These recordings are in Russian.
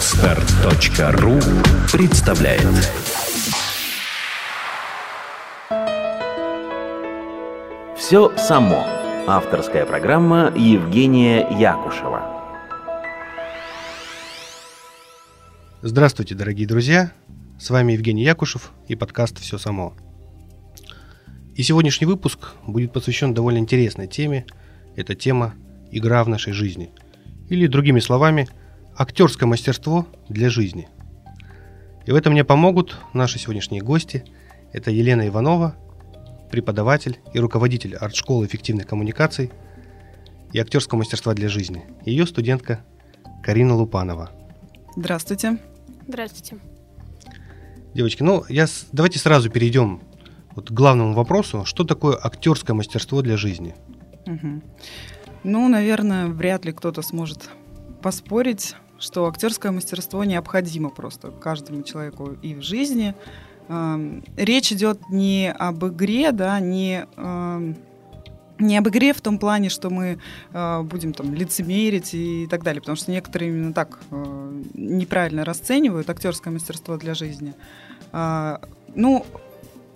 Отстар.ру представляет Все само. Авторская программа Евгения Якушева. Здравствуйте, дорогие друзья! С вами Евгений Якушев и подкаст «Все само». И сегодняшний выпуск будет посвящен довольно интересной теме. Это тема «Игра в нашей жизни». Или, другими словами, актерское мастерство для жизни. И в этом мне помогут наши сегодняшние гости. Это Елена Иванова, преподаватель и руководитель арт-школы эффективных коммуникаций и актерского мастерства для жизни. Ее студентка Карина Лупанова. Здравствуйте. Здравствуйте. Девочки, ну я, давайте сразу перейдем вот к главному вопросу. Что такое актерское мастерство для жизни? Угу. Ну, наверное, вряд ли кто-то сможет поспорить, что актерское мастерство необходимо просто каждому человеку и в жизни. Эм, речь идет не об игре, да, не эм, не об игре в том плане, что мы э, будем там лицемерить и так далее, потому что некоторые именно так э, неправильно расценивают актерское мастерство для жизни. Э, ну,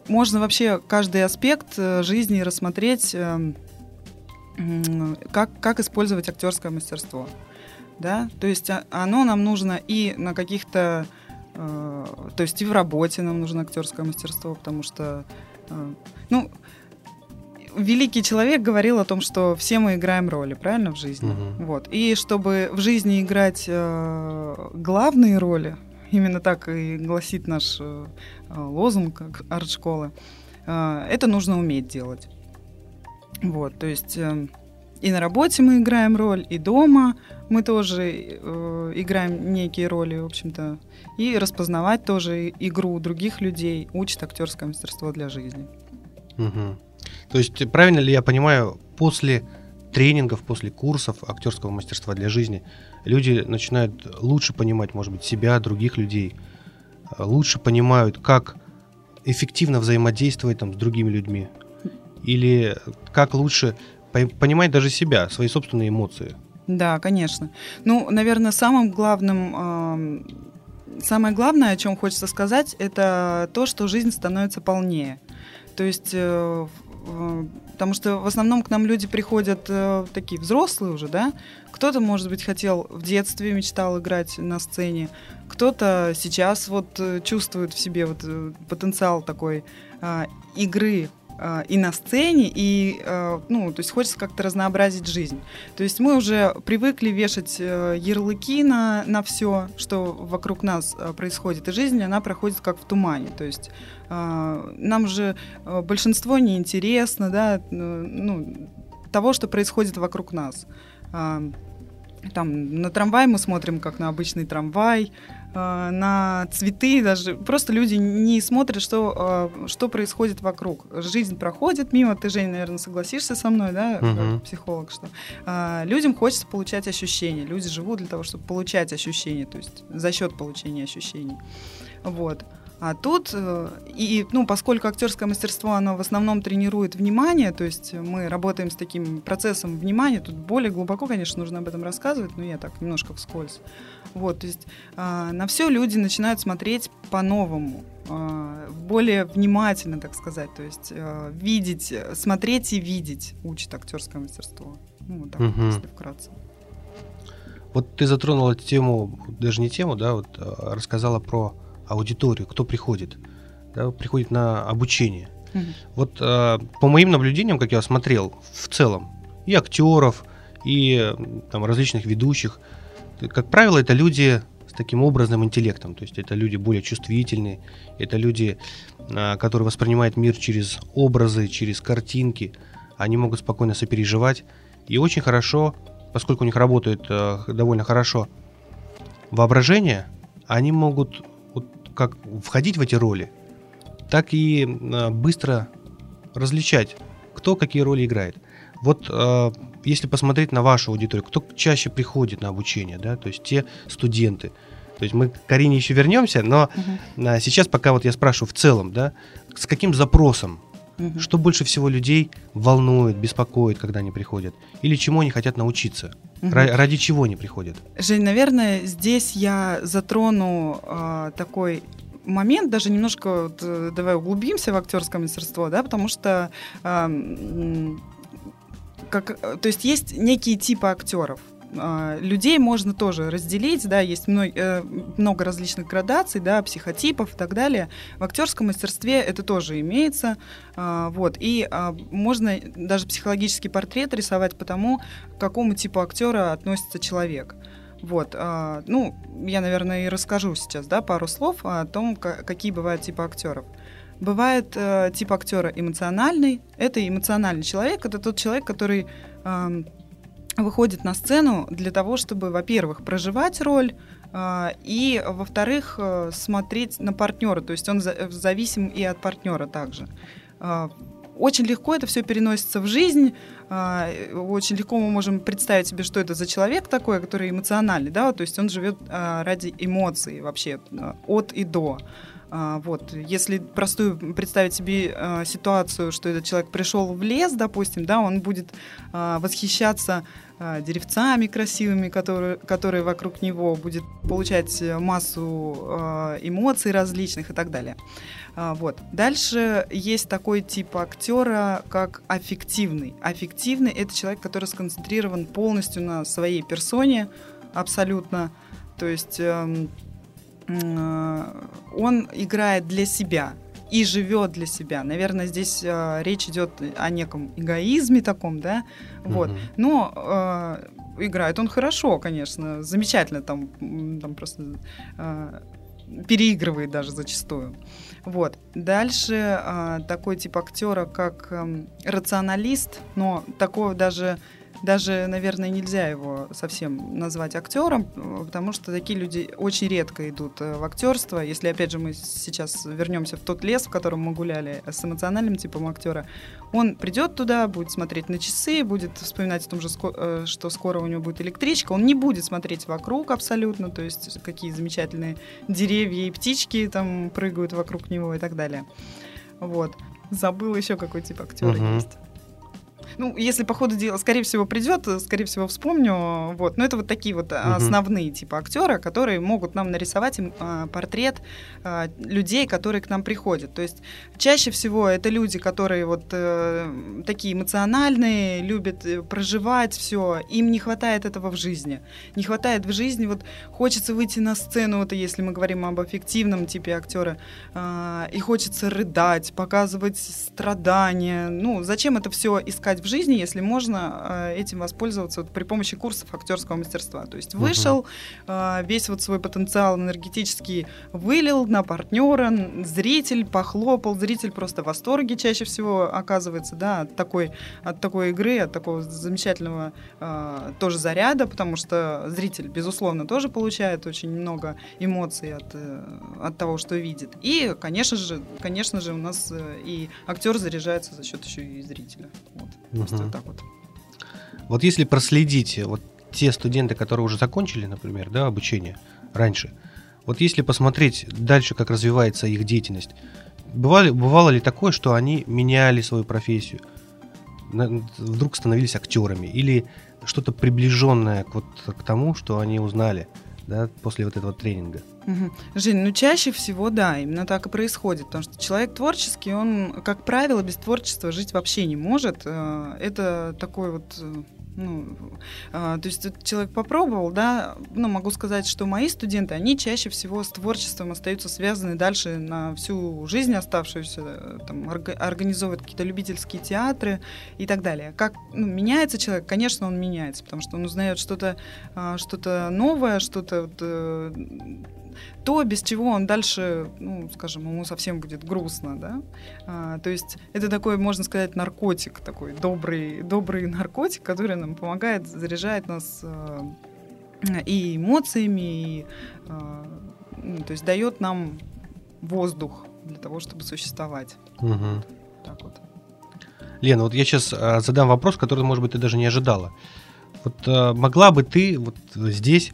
можно вообще каждый аспект жизни рассмотреть, э, как, как использовать актерское мастерство да, то есть а, оно нам нужно и на каких-то, э, то есть и в работе нам нужно актерское мастерство, потому что, э, ну, великий человек говорил о том, что все мы играем роли, правильно, в жизни, угу. вот, и чтобы в жизни играть э, главные роли, именно так и гласит наш э, лозунг арт-школы, э, это нужно уметь делать, вот, то есть э, и на работе мы играем роль, и дома мы тоже э, играем некие роли, в общем-то. И распознавать тоже игру других людей учит актерское мастерство для жизни. Угу. То есть, правильно ли я понимаю, после тренингов, после курсов актерского мастерства для жизни люди начинают лучше понимать, может быть, себя, других людей, лучше понимают, как эффективно взаимодействовать там, с другими людьми, или как лучше понимать даже себя, свои собственные эмоции. Да, конечно. Ну, наверное, самым главным, э, самое главное, о чем хочется сказать, это то, что жизнь становится полнее. То есть, э, э, потому что в основном к нам люди приходят э, такие взрослые уже, да. Кто-то, может быть, хотел в детстве мечтал играть на сцене, кто-то сейчас вот э, чувствует в себе вот э, потенциал такой э, игры и на сцене, и, э, ну, то есть хочется как-то разнообразить жизнь. То есть мы уже привыкли вешать э, ярлыки на, на все, что вокруг нас происходит, и жизнь, она проходит как в тумане. То есть нам же большинство неинтересно, да, ну, того, что происходит вокруг нас. Там на трамвай мы смотрим как на обычный трамвай, Э, на цветы даже. Просто люди не смотрят, что, э, что происходит вокруг. Жизнь проходит мимо. Ты, Жень, наверное, согласишься со мной, да, угу. психолог, что э, людям хочется получать ощущения. Люди живут для того, чтобы получать ощущения, то есть за счет получения ощущений. Вот. А тут, э, и, ну, поскольку актерское мастерство, оно в основном тренирует внимание, то есть мы работаем с таким процессом внимания, тут более глубоко, конечно, нужно об этом рассказывать, но я так немножко вскользь. Вот, то есть а, на все люди начинают смотреть по-новому, а, более внимательно, так сказать, то есть а, видеть, смотреть и видеть учит актерское мастерство. Ну, вот так, угу. если вкратце. Вот ты затронула тему, даже не тему, да, вот рассказала про аудиторию, кто приходит, да, приходит на обучение. Угу. Вот э, по моим наблюдениям, как я смотрел, в целом, и актеров, и там, различных ведущих, как правило, это люди с таким образным интеллектом, то есть это люди более чувствительные, это люди, э, которые воспринимают мир через образы, через картинки, они могут спокойно сопереживать, и очень хорошо, поскольку у них работает э, довольно хорошо воображение, они могут как входить в эти роли, так и э, быстро различать, кто какие роли играет. Вот э, если посмотреть на вашу аудиторию, кто чаще приходит на обучение, да, то есть те студенты. То есть мы к Карине еще вернемся, но угу. сейчас пока вот я спрашиваю в целом, да, с каким запросом, угу. что больше всего людей волнует, беспокоит, когда они приходят, или чему они хотят научиться? Угу. Ради чего они приходят? Жень, наверное, здесь я затрону э, такой момент, даже немножко вот, э, давай углубимся в актерское мастерство, да, потому что э, как, то есть есть некие типы актеров. А, людей можно тоже разделить, да, есть много, э, много различных градаций, да, психотипов и так далее. В актерском мастерстве это тоже имеется, а, вот, и а, можно даже психологический портрет рисовать по тому, к какому типу актера относится человек. Вот, ну, я, наверное, и расскажу сейчас, да, пару слов о том, какие бывают типы актеров. Бывает э, тип актера эмоциональный. Это эмоциональный человек. Это тот человек, который выходит на сцену для того, чтобы, во-первых, проживать роль, э, и, во-вторых, э, смотреть на партнера. То есть он зависим и от партнера также. Э, очень легко это все переносится в жизнь. Очень легко мы можем представить себе, что это за человек такой, который эмоциональный, да, то есть он живет ради эмоций вообще от и до. А, вот. Если простую представить себе а, ситуацию, что этот человек пришел в лес, допустим, да, он будет а, восхищаться деревцами красивыми, которые, которые вокруг него, будет получать массу эмоций различных и так далее. Вот. Дальше есть такой тип актера, как аффективный. Аффективный – это человек, который сконцентрирован полностью на своей персоне, абсолютно. То есть эм, Э, он играет для себя и живет для себя. Наверное, здесь э, речь идет о неком эгоизме таком, да, вот. Mm-hmm. Но э, играет он хорошо, конечно, замечательно, там, там просто э, переигрывает даже зачастую. Вот. Дальше э, такой тип актера, как э, рационалист, но такого даже даже, наверное, нельзя его совсем назвать актером, потому что такие люди очень редко идут э, в актерство. Если, опять же, мы сейчас вернемся в тот лес, в котором мы гуляли с эмоциональным типом актера, он придет туда, будет смотреть на часы, будет вспоминать о том же, э, что скоро у него будет электричка, он не будет смотреть вокруг абсолютно, то есть какие замечательные деревья и птички там прыгают вокруг него и так далее. Вот. Забыл еще какой тип актера угу. есть. Ну, если по ходу дела, скорее всего, придет, скорее всего, вспомню. Вот. Но это вот такие вот угу. основные типа актера, которые могут нам нарисовать а, портрет а, людей, которые к нам приходят. То есть чаще всего это люди, которые вот а, такие эмоциональные, любят э, проживать все. Им не хватает этого в жизни. Не хватает в жизни, вот хочется выйти на сцену, вот если мы говорим об эффективном типе актера, а, и хочется рыдать, показывать страдания. Ну, зачем это все искать в жизни, если можно э, этим воспользоваться вот при помощи курсов актерского мастерства. То есть вышел, uh весь вот свой потенциал энергетический вылил на партнера, зритель похлопал, зритель просто в восторге чаще всего оказывается, да, от такой, от такой игры, от такого замечательного э, тоже заряда, потому что зритель, безусловно, тоже получает очень много эмоций от, от того, что видит. И, конечно же, конечно же, у нас и актер заряжается за счет еще и зрителя. Вот. Просто угу. так вот. Вот если проследить вот те студенты, которые уже закончили, например, да, обучение раньше, вот если посмотреть дальше, как развивается их деятельность, бывали, бывало ли такое, что они меняли свою профессию, вдруг становились актерами, или что-то приближенное к, вот, к тому, что они узнали да, после вот этого тренинга? Угу. Жень, ну чаще всего, да, именно так и происходит, потому что человек творческий, он, как правило, без творчества жить вообще не может. Э, это такой вот э, ну, а, то есть человек попробовал, да, ну, могу сказать, что мои студенты, они чаще всего с творчеством остаются связаны дальше на всю жизнь оставшуюся, там, организовывают какие-то любительские театры и так далее. Как ну, меняется человек? Конечно, он меняется, потому что он узнает что-то а, что новое, что-то вот, э, то, без чего он дальше, ну, скажем, ему совсем будет грустно, да. А, то есть это такой, можно сказать, наркотик, такой добрый, добрый наркотик, который нам помогает, заряжает нас а, и эмоциями, и, а, ну, то есть дает нам воздух для того, чтобы существовать. Угу. Так вот. Лена, вот я сейчас а, задам вопрос, который, может быть, ты даже не ожидала. Вот а, могла бы ты вот здесь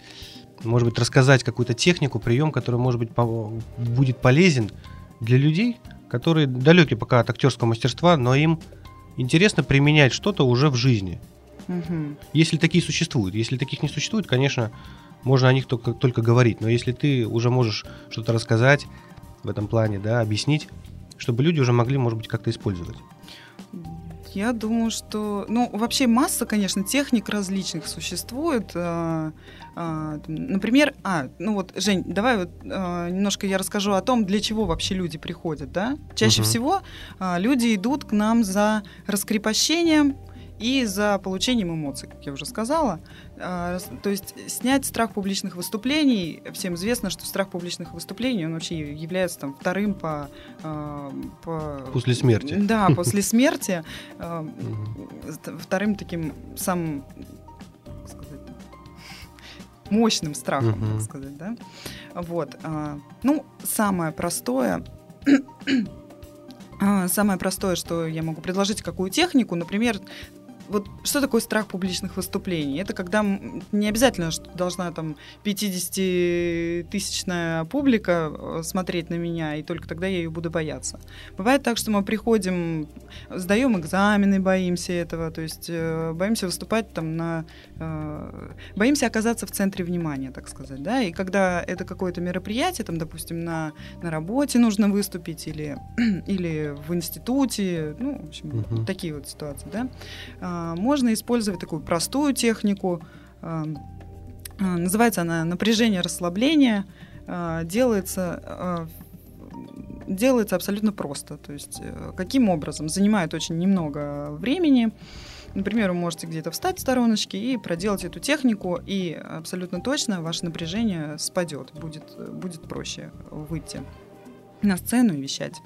может быть, рассказать какую-то технику, прием, который, может быть, будет полезен для людей, которые далеки пока от актерского мастерства, но им интересно применять что-то уже в жизни. Угу. Если такие существуют. Если таких не существует, конечно, можно о них только, только говорить. Но если ты уже можешь что-то рассказать в этом плане, да, объяснить, чтобы люди уже могли, может быть, как-то использовать. Я думаю, что... Ну, вообще масса, конечно, техник различных существует. А, а, например, а, ну вот, Жень, давай вот а, немножко я расскажу о том, для чего вообще люди приходят, да? Чаще угу. всего люди идут к нам за раскрепощением, и за получением эмоций, как я уже сказала. А, то есть снять страх публичных выступлений. Всем известно, что страх публичных выступлений, он вообще является там вторым по... А, по после смерти. Да, после смерти. А, вторым таким самым мощным страхом, так сказать, да. Вот. Ну, самое простое Самое простое, что я могу предложить, какую технику, например, вот что такое страх публичных выступлений? Это когда не обязательно, что должна там 50-тысячная публика э, смотреть на меня, и только тогда я ее буду бояться. Бывает так, что мы приходим, сдаем экзамены, боимся этого, то есть э, боимся выступать там на... Э, боимся оказаться в центре внимания, так сказать, да, и когда это какое-то мероприятие, там, допустим, на, на работе нужно выступить или, или в институте, ну, в общем, угу. такие вот ситуации, да, а, можно использовать такую простую технику. А, а, называется она напряжение расслабление. Делается делается абсолютно просто. То есть э, каким образом? Занимает очень немного времени. Например, вы можете где-то встать в стороночке и проделать эту технику, и абсолютно точно ваше напряжение спадет, будет, будет проще выйти на сцену и вещать.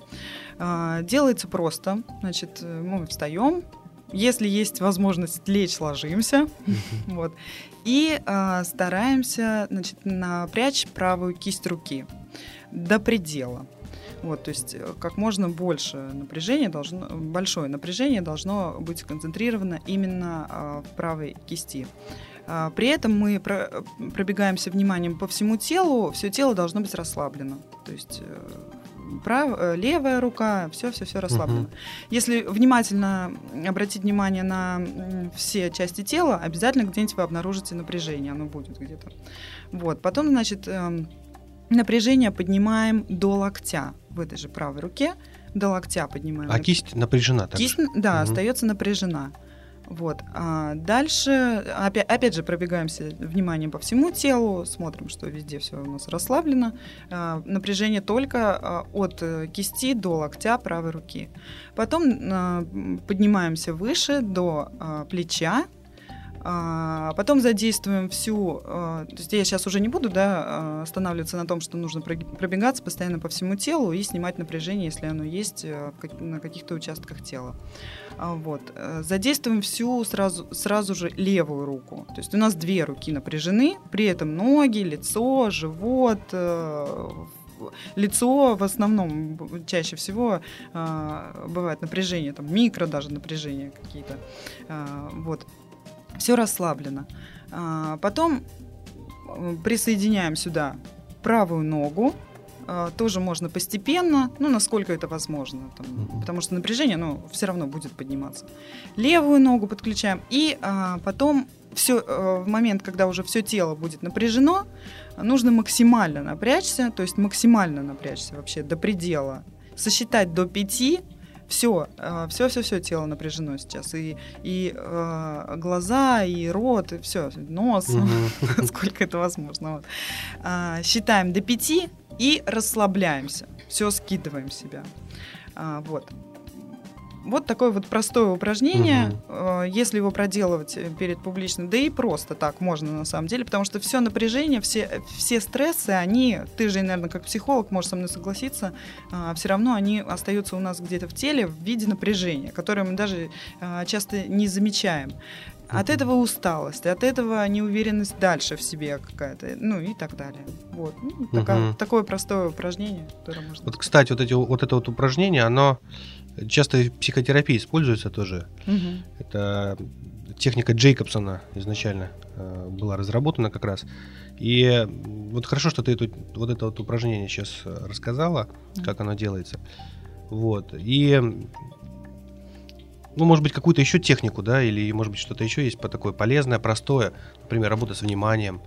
Делается просто. Значит, мы встаем, если есть возможность лечь, ложимся. Вот. И э, стараемся значит, напрячь правую кисть руки до предела. Вот, то есть э, как можно больше напряжения должно, большое напряжение должно быть сконцентрировано именно э, в правой кисти. Э, при этом мы про, пробегаемся вниманием по всему телу, все тело должно быть расслаблено. То есть э, прав, э, левая рука, все-все-все расслаблено. Угу. Если внимательно обратить внимание на все части тела, обязательно где-нибудь вы обнаружите напряжение, оно будет где-то. Вот. Потом, значит, эм, напряжение поднимаем до локтя в этой же правой руке, до локтя поднимаем. А кисть напряжена? Кисть, да, угу. остается напряжена. Вот. А дальше, опять, опять же, пробегаемся вниманием по всему телу, смотрим, что везде все у нас расслаблено. А, напряжение только а, от э, кисти до локтя правой руки. Потом а, поднимаемся выше до а, плеча, а, потом задействуем всю, а, то есть я сейчас уже не буду да, а, останавливаться на том, что нужно пробегаться постоянно по всему телу и снимать напряжение, если оно есть э, на каких-то участках тела. Вот. Э, задействуем всю сразу, сразу же левую руку. То есть у нас две руки напряжены, при этом ноги, лицо, живот, э, лицо в основном чаще всего бывает напряжение, там микро даже напряжения какие-то. Вот все расслаблено. А, потом э, присоединяем сюда правую ногу, а, тоже можно постепенно, ну, насколько это возможно, там, потому что напряжение, ну, все равно будет подниматься. Левую ногу подключаем, и а, потом все, а, в момент, когда уже все тело будет напряжено, нужно максимально напрячься, то есть максимально напрячься вообще до предела, сосчитать до 5, все, все, все, все тело напряжено сейчас. И, и э, глаза, и рот, и все, нос, угу. сколько это возможно. Вот. А, считаем до пяти и расслабляемся. Все скидываем себя. А, вот. Вот такое вот простое упражнение, угу. если его проделывать э, перед публичным, да и просто так можно на самом деле, потому что все напряжение, все, все стрессы, они, ты же, наверное, как психолог можешь со мной согласиться, а, все равно они остаются у нас где-то в теле в виде напряжения, которое мы даже а, часто не замечаем. От этого усталость, от этого неуверенность дальше в себе какая-то, ну и так далее. Вот. Ну, такая, угу. Такое простое упражнение, которое можно... Вот, кстати, вот, эти, вот это вот упражнение, оно часто в психотерапии используется тоже. Угу. Это техника Джейкобсона изначально э, была разработана как раз. И вот хорошо, что ты эту, вот это вот упражнение сейчас рассказала, как оно делается. Вот. И ну, может быть, какую-то еще технику, да, или, может быть, что-то еще есть по такое полезное, простое, например, работа с вниманием.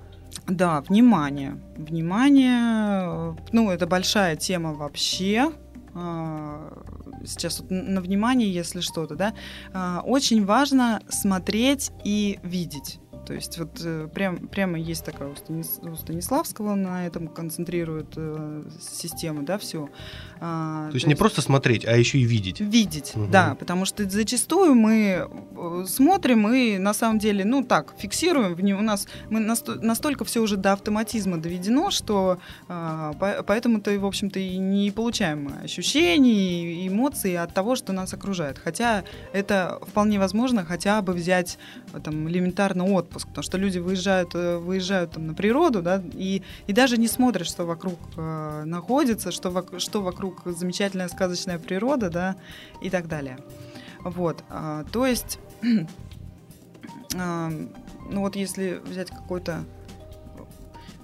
Да, внимание. Внимание, ну, это большая тема вообще. А, сейчас вот на внимание, если что-то, да. А, очень важно смотреть и видеть. То есть вот э, прям, прямо есть такая у, Станис, у Станиславского, на этом концентрирует э, систему, да, всю. А, то, есть то не есть просто смотреть, а еще и видеть. Видеть, угу. да, потому что зачастую мы э, смотрим и на самом деле, ну так, фиксируем, в у нас мы насто, настолько все уже до автоматизма доведено, что а, поэтому-то, в общем-то, и не получаем ощущений и эмоций от того, что нас окружает. Хотя это вполне возможно хотя бы взять там элементарно отпуск, потому что люди выезжают, э, выезжают там на природу, да, и, и даже не смотрят, что вокруг э, находится, что, вок, что вокруг замечательная сказочная природа, да, и так далее. Вот, а, то есть, а, ну вот если взять какое-то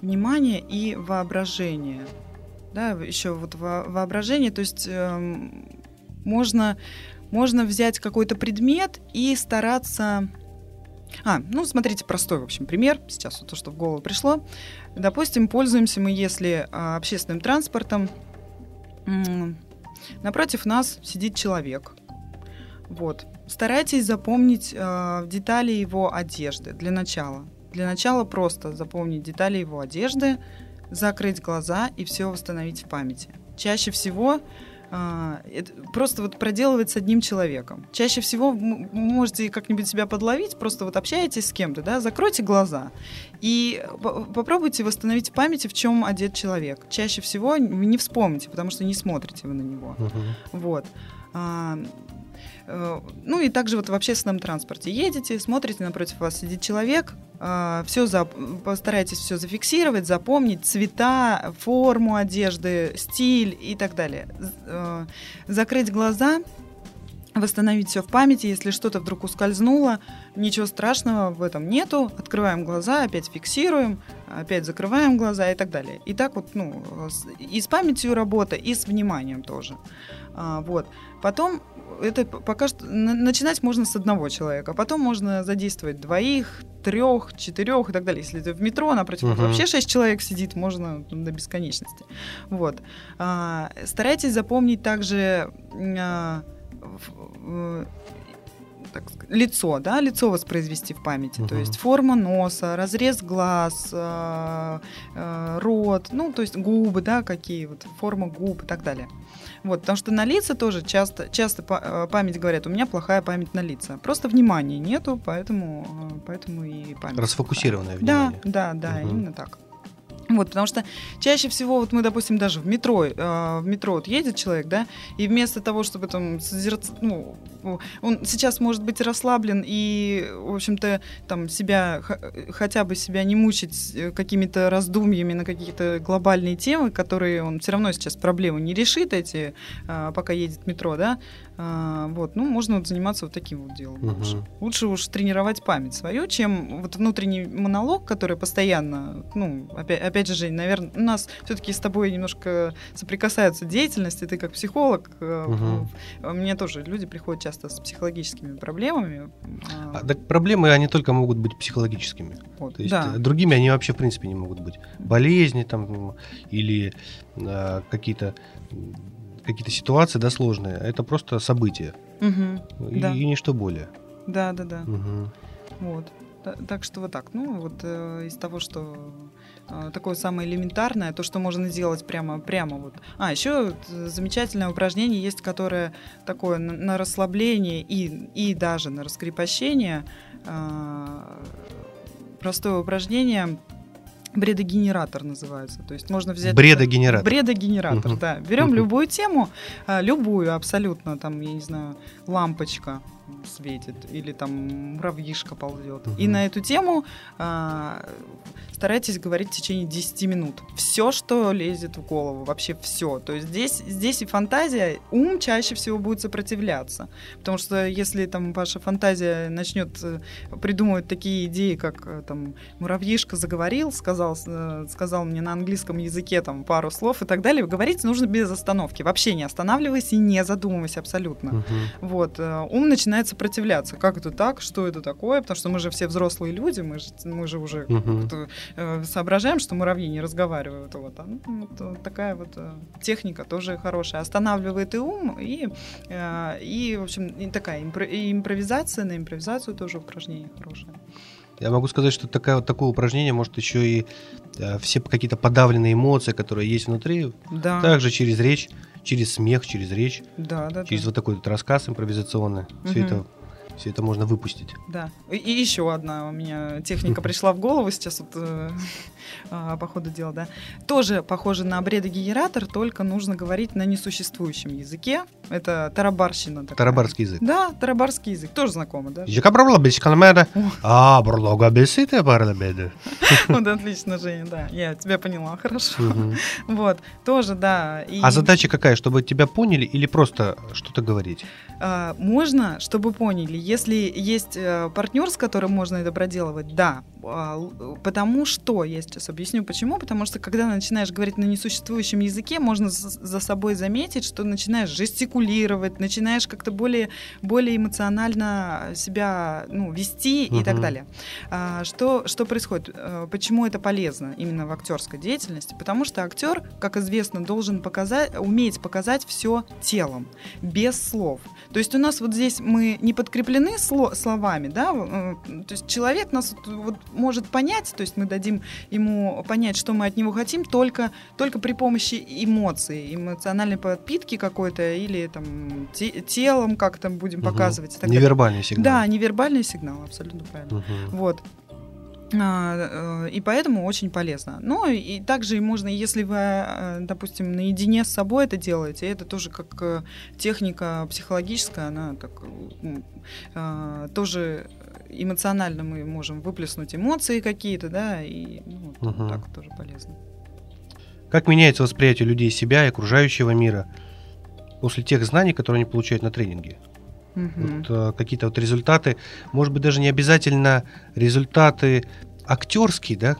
внимание и воображение, да, еще вот во, воображение, то есть э, можно можно взять какой-то предмет и стараться а, ну, смотрите, простой, в общем, пример. Сейчас вот то, что в голову пришло. Допустим, пользуемся мы, если а, общественным транспортом, напротив нас сидит человек. Вот. Старайтесь запомнить э, детали его одежды для начала. Для начала просто запомнить детали его одежды, закрыть глаза и все восстановить в памяти. Чаще всего а, просто вот проделывать с одним человеком. Чаще всего вы можете как-нибудь себя подловить, просто вот общаетесь с кем-то, да, закройте глаза и попробуйте восстановить в памяти, в чем одет человек. Чаще всего вы не вспомните, потому что не смотрите вы на него. Uh-huh. Вот. Э, ну и также вот в общественном транспорте едете, смотрите, напротив вас сидит человек, э, все за, постарайтесь все зафиксировать, запомнить цвета, форму одежды, стиль и так далее. Э, закрыть глаза, восстановить все в памяти, если что-то вдруг ускользнуло, ничего страшного в этом нету, открываем глаза, опять фиксируем, опять закрываем глаза и так далее. И так вот, ну, и с памятью работа, и с вниманием тоже. Вот. Потом это пока что начинать можно с одного человека, потом можно задействовать двоих, трех, четырех и так далее. Если это в метро, напротив uh-huh. вообще шесть человек сидит, можно до бесконечности. Вот. А, старайтесь запомнить также а, так сказать, лицо, да, лицо воспроизвести в памяти, uh-huh. то есть форма носа, разрез глаз, э, э, рот, ну, то есть губы, да, какие вот, форма губ и так далее. Вот, потому что на лица тоже часто, часто э, память говорят, у меня плохая память на лица. Просто внимания нету, поэтому, поэтому и память. Расфокусированное внимание. Да, да, да, угу. именно так. Вот, потому что чаще всего, вот мы, допустим, даже в метро, э, в метро вот едет человек, да, и вместо того, чтобы там созерцать, ну, он сейчас может быть расслаблен и, в общем-то, там себя, хотя бы себя не мучить э, какими-то раздумьями на какие-то глобальные темы, которые он все равно сейчас проблемы не решит эти, э, пока едет метро, да, а, вот, ну, можно вот заниматься вот таким вот делом. Угу. Лучше. лучше уж тренировать память свою, чем вот внутренний монолог, который постоянно, ну, опять, опять же, Жень, наверное, у нас все-таки с тобой немножко соприкасаются деятельности, ты как психолог, угу. мне тоже люди приходят часто с психологическими проблемами. А, так проблемы, они только могут быть психологическими. Вот, То есть да. другими они вообще, в принципе, не могут быть. Болезни там или а, какие-то какие-то ситуации, да, сложные, это просто события. Угу, и, да. и ничто более. Да, да, да. Угу. Вот. Так что вот так. Ну, вот э, из того, что э, такое самое элементарное, то, что можно сделать прямо, прямо вот. А, еще замечательное упражнение есть, которое такое на, на расслабление и, и даже на раскрепощение. Э, простое упражнение Бредогенератор называется. То есть можно взять... Бредогенератор. Бредогенератор, угу. да. Берем угу. любую тему, а, любую абсолютно, там, я не знаю, лампочка светит или там муравьишка ползет. Угу. И на эту тему э, постарайтесь говорить в течение 10 минут. Все, что лезет в голову, вообще все. То есть здесь, здесь и фантазия, ум чаще всего будет сопротивляться. Потому что если там ваша фантазия начнет э, придумывать такие идеи, как э, там муравьишка заговорил, сказал, э, сказал мне на английском языке там пару слов и так далее, говорить нужно без остановки. Вообще не останавливаясь и не задумываясь абсолютно. Угу. Вот. Ум начинает сопротивляться. Как это так? Что это такое? Потому что мы же все взрослые люди, мы же, мы же уже угу. Соображаем, что муравьи не разговаривают. Вот. А, ну, вот такая вот техника тоже хорошая. Останавливает и ум, и, и в общем, и такая импровизация на импровизацию тоже упражнение хорошее. Я могу сказать, что такая, вот такое упражнение может еще и э, все какие-то подавленные эмоции, которые есть внутри, да. также через речь, через смех, через речь, да, да, через да. вот такой вот рассказ импровизационный. Угу. Все это все это можно выпустить. Да. И, и еще одна у меня техника пришла в голову сейчас вот э, а, по ходу дела, да. Тоже похоже на обредогенератор, только нужно говорить на несуществующем языке. Это тарабарщина. Такая. Тарабарский язык. Да, тарабарский язык. Тоже знакомо, да? А, брлога бесите Вот отлично, Женя, да. Я тебя поняла, хорошо. Вот, тоже, да. А задача какая? Чтобы тебя поняли или просто что-то говорить? А, можно, чтобы поняли. Если есть э, партнер, с которым можно это проделывать, да. А, потому что, я сейчас объясню почему. Потому что когда начинаешь говорить на несуществующем языке, можно за собой заметить, что начинаешь жестикулировать, начинаешь как-то более, более эмоционально себя ну, вести угу. и так далее. А, что, что происходит? Э, почему это полезно именно в актерской деятельности? Потому что актер, как известно, должен показать, уметь показать все телом, без слов. То есть у нас вот здесь мы не подкреплены сло словами, да, э, то есть человек нас вот может понять, то есть мы дадим ему понять, что мы от него хотим, только, только при помощи эмоций, эмоциональной подпитки какой-то или там те, телом как-то будем угу. показывать. Невербальный сигнал. Да, невербальный сигнал, абсолютно правильно. Угу. Вот. А, э, и поэтому очень полезно. Ну и также можно, если вы, э, допустим, наедине с собой это делаете, это тоже как э, техника психологическая, она так а, тоже эмоционально мы можем выплеснуть эмоции какие-то, да, и ну, угу. так тоже полезно. Как меняется восприятие людей себя и окружающего мира после тех знаний, которые они получают на тренинге? Угу. Вот, э, какие-то вот результаты, может быть, даже не обязательно результаты актерские, да,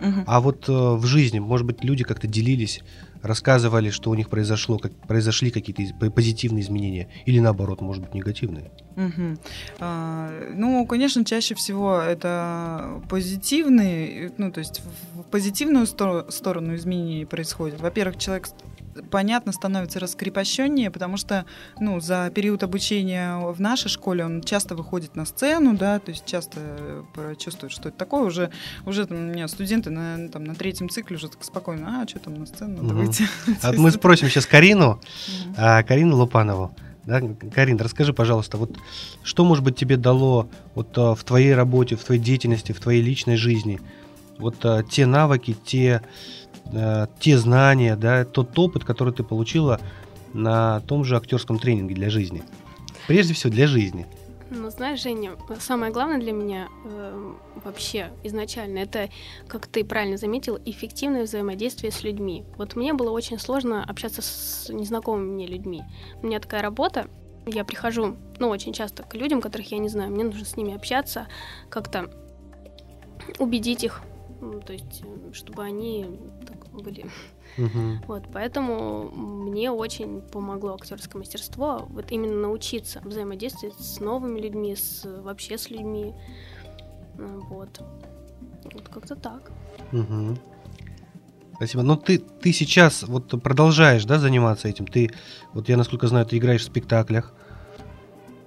угу. а вот э, в жизни, может быть, люди как-то делились, рассказывали, что у них произошло, как произошли какие-то позитивные изменения, или наоборот, может быть, негативные. Угу. А, ну, конечно, чаще всего это позитивные, ну, то есть в позитивную сторону изменений происходит. Во-первых, человек понятно, становится раскрепощеннее, потому что, ну, за период обучения в нашей школе он часто выходит на сцену, да, то есть часто чувствует, что это такое. Уже, уже там, у меня студенты на, там, на третьем цикле уже так спокойно, а, что там на сцену, надо угу. выйти. А мы спросим сейчас Карину, а, Карину Лупанову. Да, Карин, расскажи, пожалуйста, вот что, может быть, тебе дало вот а, в твоей работе, в твоей деятельности, в твоей личной жизни, вот а, те навыки, те э, те знания, да, тот опыт, который ты получила на том же актерском тренинге для жизни. Прежде всего для жизни. Ну, знаешь, Женя, самое главное для меня э, вообще изначально это, как ты правильно заметил, эффективное взаимодействие с людьми. Вот мне было очень сложно общаться с незнакомыми мне людьми. У меня такая работа, я прихожу, ну, очень часто к людям, которых я не знаю, мне нужно с ними общаться, как-то убедить их, то есть, э, чтобы они были. Угу. Вот, поэтому мне очень помогло актерское мастерство, вот именно научиться взаимодействовать с новыми людьми, с вообще с людьми. Э, вот. Вот как-то так. Угу. Спасибо. Но ты, ты сейчас вот продолжаешь, да, заниматься этим? Ты, вот я насколько знаю, ты играешь в спектаклях.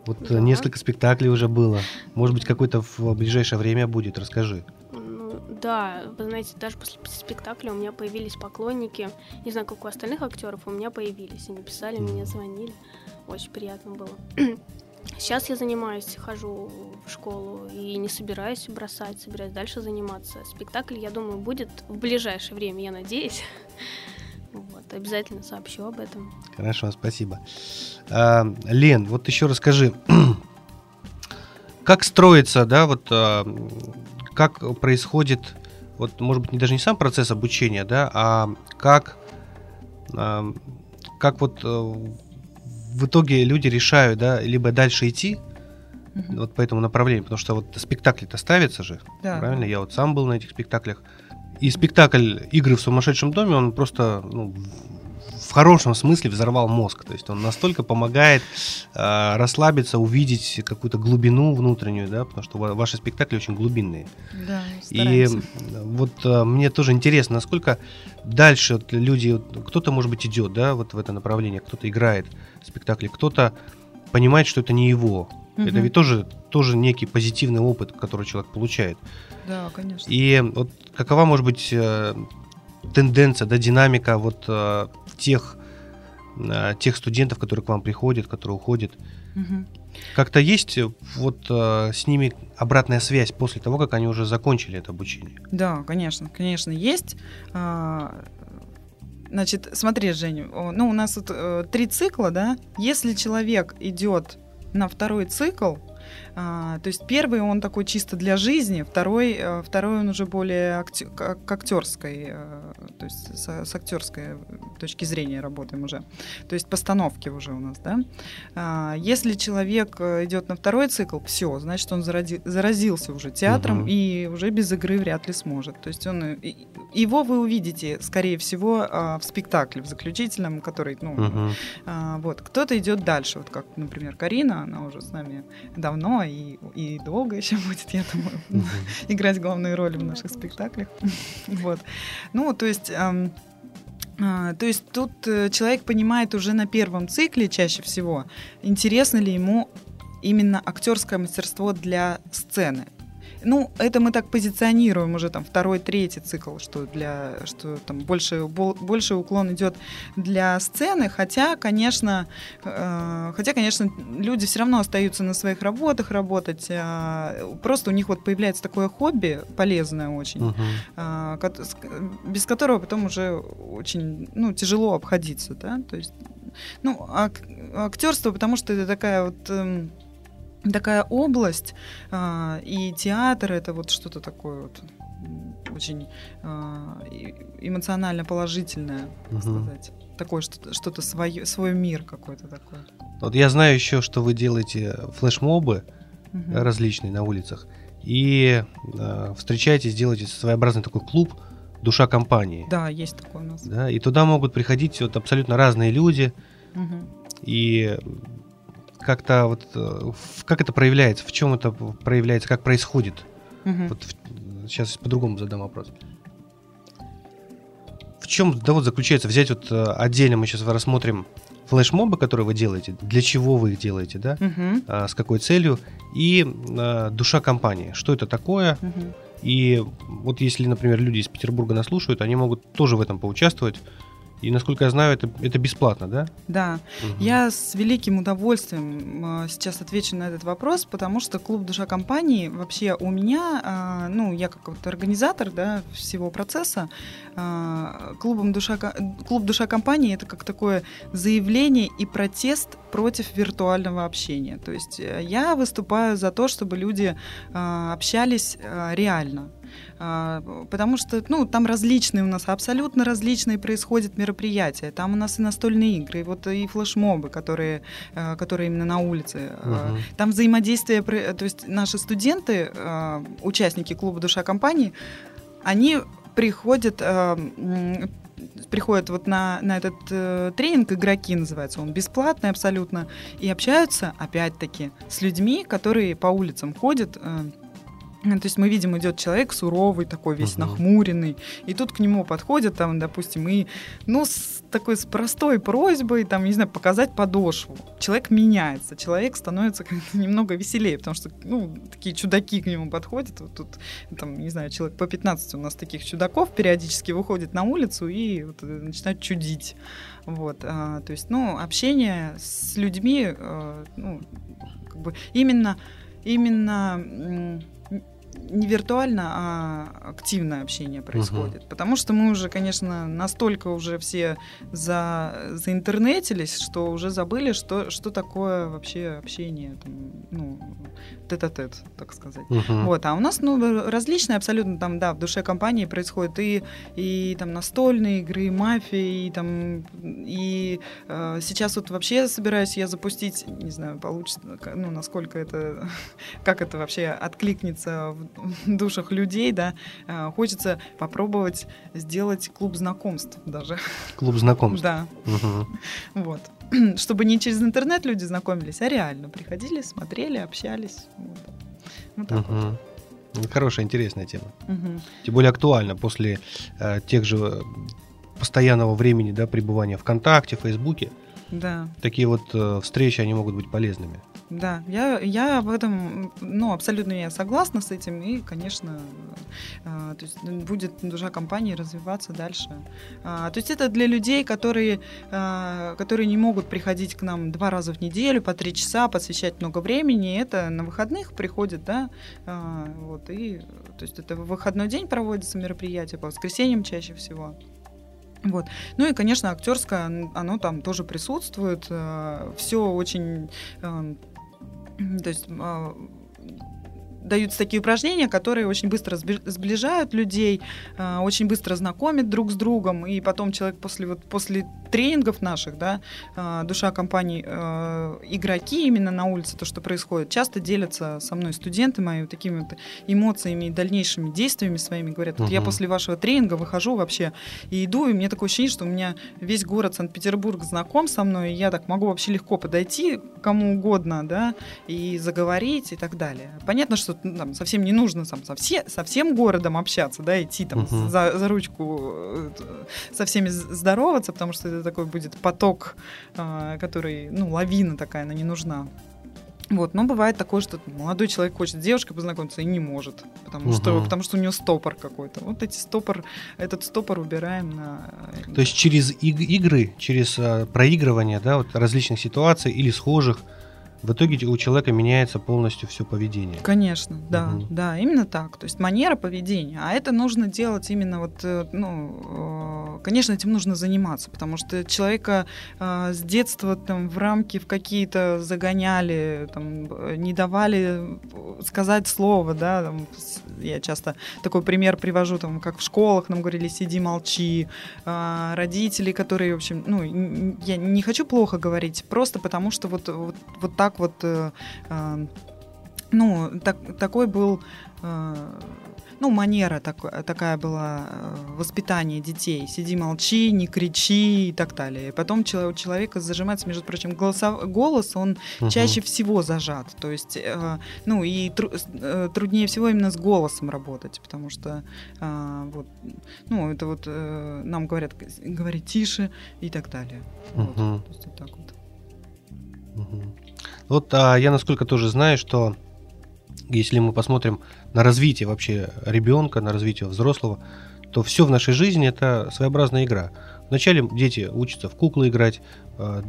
Вот да. несколько спектаклей уже было. Может быть, какой-то в ближайшее время будет. Расскажи. Да, вы знаете, даже после спектакля у меня появились поклонники. Не знаю, как у остальных актеров, у меня появились. Они писали, мне звонили. Очень приятно было. Сейчас я занимаюсь, хожу в школу и не собираюсь бросать, собираюсь дальше заниматься. Спектакль, я думаю, будет в ближайшее время, я надеюсь. Вот, обязательно сообщу об этом. Хорошо, спасибо. А, Лен, вот еще расскажи, как строится, да, вот а, как происходит вот, может быть, не даже не сам процесс обучения, да, а как, а, как вот э, в итоге люди решают, да, либо дальше идти, угу. вот по этому направлению, потому что вот спектакли-то ставятся же, да. правильно? Я вот сам был на этих спектаклях, и спектакль «Игры в сумасшедшем доме», он просто ну, хорошем смысле взорвал мозг. То есть он настолько помогает э, расслабиться, увидеть какую-то глубину внутреннюю, да, потому что ваши спектакли очень глубинные. Да, И вот э, мне тоже интересно, насколько дальше вот, люди, кто-то, может быть, идет, да, вот в это направление, кто-то играет в спектакле, кто-то понимает, что это не его. Угу. Это ведь тоже, тоже некий позитивный опыт, который человек получает. Да, конечно. И вот какова может быть э, тенденция, да, динамика вот э, тех, э, тех студентов, которые к вам приходят, которые уходят. Угу. Как-то есть вот э, с ними обратная связь после того, как они уже закончили это обучение? Да, конечно, конечно, есть. А, значит, смотри, Женя, ну у нас тут три цикла, да. Если человек идет на второй цикл, а, то есть первый он такой чисто для жизни, второй, э, второй он уже более актер, к актерской, э, то есть с, с актерской точки зрения работаем уже. То есть постановки уже у нас, да. А, если человек э, идет на второй цикл, все, значит он зарази, заразился уже театром угу. и уже без игры вряд ли сможет. То есть он его вы увидите, скорее всего, а, в спектакле в заключительном, который, ну, угу. вот кто-то идет дальше, вот как, например, Карина, она уже с нами давно и, и долго еще будет, я думаю, играть главные роли в наших спектаклях. вот. Ну, то есть... Эм, а, то есть тут э, человек понимает уже на первом цикле чаще всего, интересно ли ему именно актерское мастерство для сцены. Ну, это мы так позиционируем уже там второй, третий цикл, что для что там больше больше уклон идет для сцены, хотя, конечно, э, хотя, конечно, люди все равно остаются на своих работах работать, э, просто у них вот появляется такое хобби полезное очень, угу. э, без которого потом уже очень ну тяжело обходиться, да, то есть ну ак актерство, потому что это такая вот э, такая область, а, и театр это вот что-то такое вот очень а, эмоционально положительное, угу. сказать. Такое что-то, что-то свое, свой мир какой-то такой. Вот я знаю еще, что вы делаете флешмобы угу. различные на улицах, и э, встречаетесь, делаете своеобразный такой клуб душа компании. Да, есть такой у нас. Да, и туда могут приходить вот абсолютно разные люди. Угу. И как-то вот э, как это проявляется, в чем это проявляется, как происходит? Угу. Вот сейчас по-другому задам вопрос. В чем да вот заключается взять вот э, отдельно мы сейчас рассмотрим флешмобы, которые вы делаете, для чего вы их делаете, да, угу. а, с какой целью, и а, душа компании, что это такое, угу. и вот если, например, люди из Петербурга нас слушают, они могут тоже в этом поучаствовать, и, насколько я знаю, это, это бесплатно, да? Да. Угу. Я с великим удовольствием э, сейчас отвечу на этот вопрос, потому что клуб «Душа компании» вообще у меня, э, ну, я как вот организатор да, всего процесса, э, клубом «Душа», клуб «Душа компании» — это как такое заявление и протест против виртуального общения. То есть я выступаю за то, чтобы люди общались реально. А, потому что ну, там различные у нас, абсолютно различные происходят мероприятия. Там у нас и настольные игры, и, вот, и флешмобы, которые, а, которые именно на улице. Угу. Там взаимодействие, то есть наши студенты, участники клуба «Душа компании», они приходят приходят вот на, на этот э, тренинг, игроки называется, он бесплатный абсолютно, и общаются, опять-таки, с людьми, которые по улицам ходят, э, то есть мы видим, идет человек суровый, такой весь uh-huh. нахмуренный, и тут к нему подходят, там, допустим, и, ну, с такой, с простой просьбой, там, не знаю, показать подошву. Человек меняется, человек становится немного веселее, потому что, ну, такие чудаки к нему подходят, вот тут, там, не знаю, человек по 15 у нас таких чудаков периодически выходит на улицу и вот, э, начинает чудить. Вот, а, то есть, ну, общение с людьми, а, ну, как бы именно, именно не виртуально, а активное общение происходит. Угу. Потому что мы уже, конечно, настолько уже все за, заинтернетились, что уже забыли, что, что такое вообще общение, там, ну, тет-а-тет, так сказать. Угу. Вот, а у нас, ну, различные абсолютно там, да, в душе компании происходят и, и там настольные игры, и мафии, и там, и э, сейчас вот вообще собираюсь я запустить, не знаю, получится, ну, насколько это, как это вообще откликнется в душах людей, да, э, хочется попробовать сделать клуб знакомств даже. Клуб знакомств? Да. Угу. Вот. Чтобы не через интернет люди знакомились, а реально приходили, смотрели, общались. Вот, вот так угу. вот. Хорошая, интересная тема. Угу. Тем более актуально после э, тех же э, постоянного времени да, пребывания ВКонтакте, Фейсбуке. Да. Такие вот э, встречи, они могут быть полезными. Да, я, я в этом, ну, абсолютно я согласна с этим, и, конечно, э, то есть будет душа компании развиваться дальше. А, то есть это для людей, которые, э, которые не могут приходить к нам два раза в неделю, по три часа, посвящать много времени, это на выходных приходит, да, э, вот, и, то есть это в выходной день проводится мероприятие, по воскресеньям чаще всего. Вот. Ну и, конечно, актерское, оно там тоже присутствует. Все очень то есть а, даются такие упражнения, которые очень быстро сближают людей, а, очень быстро знакомят друг с другом, и потом человек после, вот, после тренингов наших, да, а, душа компании, а, игроки именно на улице, то, что происходит, часто делятся со мной студенты мои вот такими вот эмоциями и дальнейшими действиями своими, говорят, вот угу. я после вашего тренинга выхожу вообще и иду, и мне такое ощущение, что у меня весь город Санкт-Петербург знаком со мной, и я так могу вообще легко подойти кому угодно, да, и заговорить и так далее. Понятно, что ну, там, совсем не нужно там, со, все, со всем городом общаться, да, идти там uh-huh. за, за ручку э, со всеми здороваться, потому что это такой будет поток, э, который, ну, лавина такая, она не нужна. Вот, но бывает такое, что молодой человек хочет с девушкой познакомиться и не может, потому угу. что потому что у него стопор какой-то. Вот эти стопор, этот стопор убираем на. То есть через иг- игры, через а, проигрывание, да, вот различных ситуаций или схожих в итоге у человека меняется полностью все поведение. Конечно, да, угу. да, именно так. То есть манера поведения. А это нужно делать именно вот, э, ну, э, конечно, этим нужно заниматься, потому что человека э, с детства там в рамки в какие-то загоняли, там, не давали сказать слово, да, там, я часто такой пример привожу, там, как в школах нам говорили, сиди, молчи, родители, которые, в общем, ну, я не хочу плохо говорить, просто потому что вот, вот, вот так вот, э, э, ну, так, такой был, э, ну, манера так, такая была воспитание детей. Сиди, молчи, не кричи и так далее. И потом у человека зажимается, между прочим, голосов, голос, он угу. чаще всего зажат. То есть, ну, и тру, труднее всего именно с голосом работать, потому что, вот, ну, это вот нам говорят, говори тише и так далее. Угу. Вот, то есть, вот так вот. Угу. Вот а, я насколько тоже знаю, что если мы посмотрим на развитие вообще ребенка, на развитие взрослого, то все в нашей жизни это своеобразная игра. Вначале дети учатся в куклы играть, а,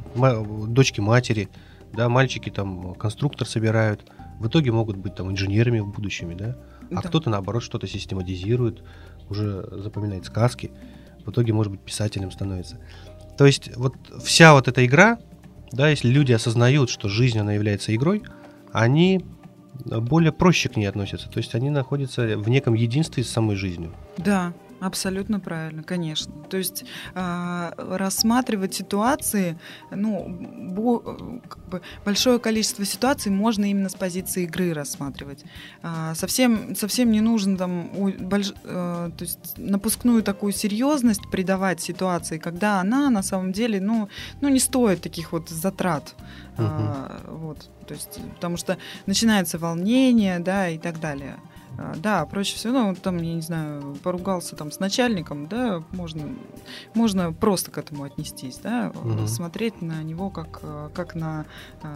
дочки матери, да, мальчики там конструктор собирают, в итоге могут быть там инженерами в будущем, да, а да. кто-то наоборот что-то систематизирует, уже запоминает сказки, в итоге может быть писателем становится. То есть вот вся вот эта игра, да, если люди осознают, что жизнь, она является игрой, они более проще к ней относятся. То есть они находятся в неком единстве с самой жизнью. Да, Абсолютно правильно, конечно. То есть э, рассматривать ситуации, ну, бо, как бы большое количество ситуаций можно именно с позиции игры рассматривать. Э, совсем, совсем не нужно там больш, э, то есть напускную такую серьезность придавать ситуации, когда она на самом деле, ну, ну не стоит таких вот затрат. Угу. Э, вот, то есть, потому что начинается волнение, да, и так далее. А, да, проще всего, ну, там, я не знаю, поругался там с начальником, да, можно, можно просто к этому отнестись, да, угу. смотреть на него как, как на, а,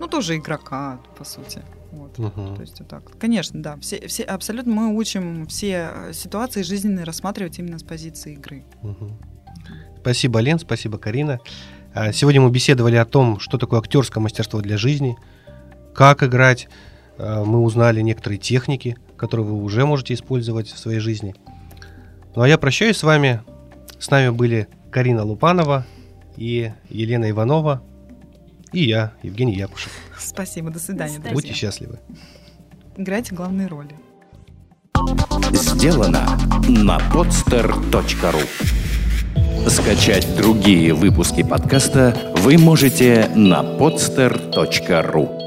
ну, тоже игрока, по сути. Вот. Угу. То есть вот так. Конечно, да, все, все, абсолютно мы учим все ситуации жизненные рассматривать именно с позиции игры. Угу. Спасибо, Лен, спасибо, Карина. А, сегодня мы беседовали о том, что такое актерское мастерство для жизни, как играть, мы узнали некоторые техники, которые вы уже можете использовать в своей жизни. Ну а я прощаюсь с вами. С нами были Карина Лупанова и Елена Иванова. И я, Евгений Якушев. Спасибо, до свидания. До свидания. Будьте счастливы. Играйте главные роли. Сделано на podster.ru Скачать другие выпуски подкаста вы можете на podster.ru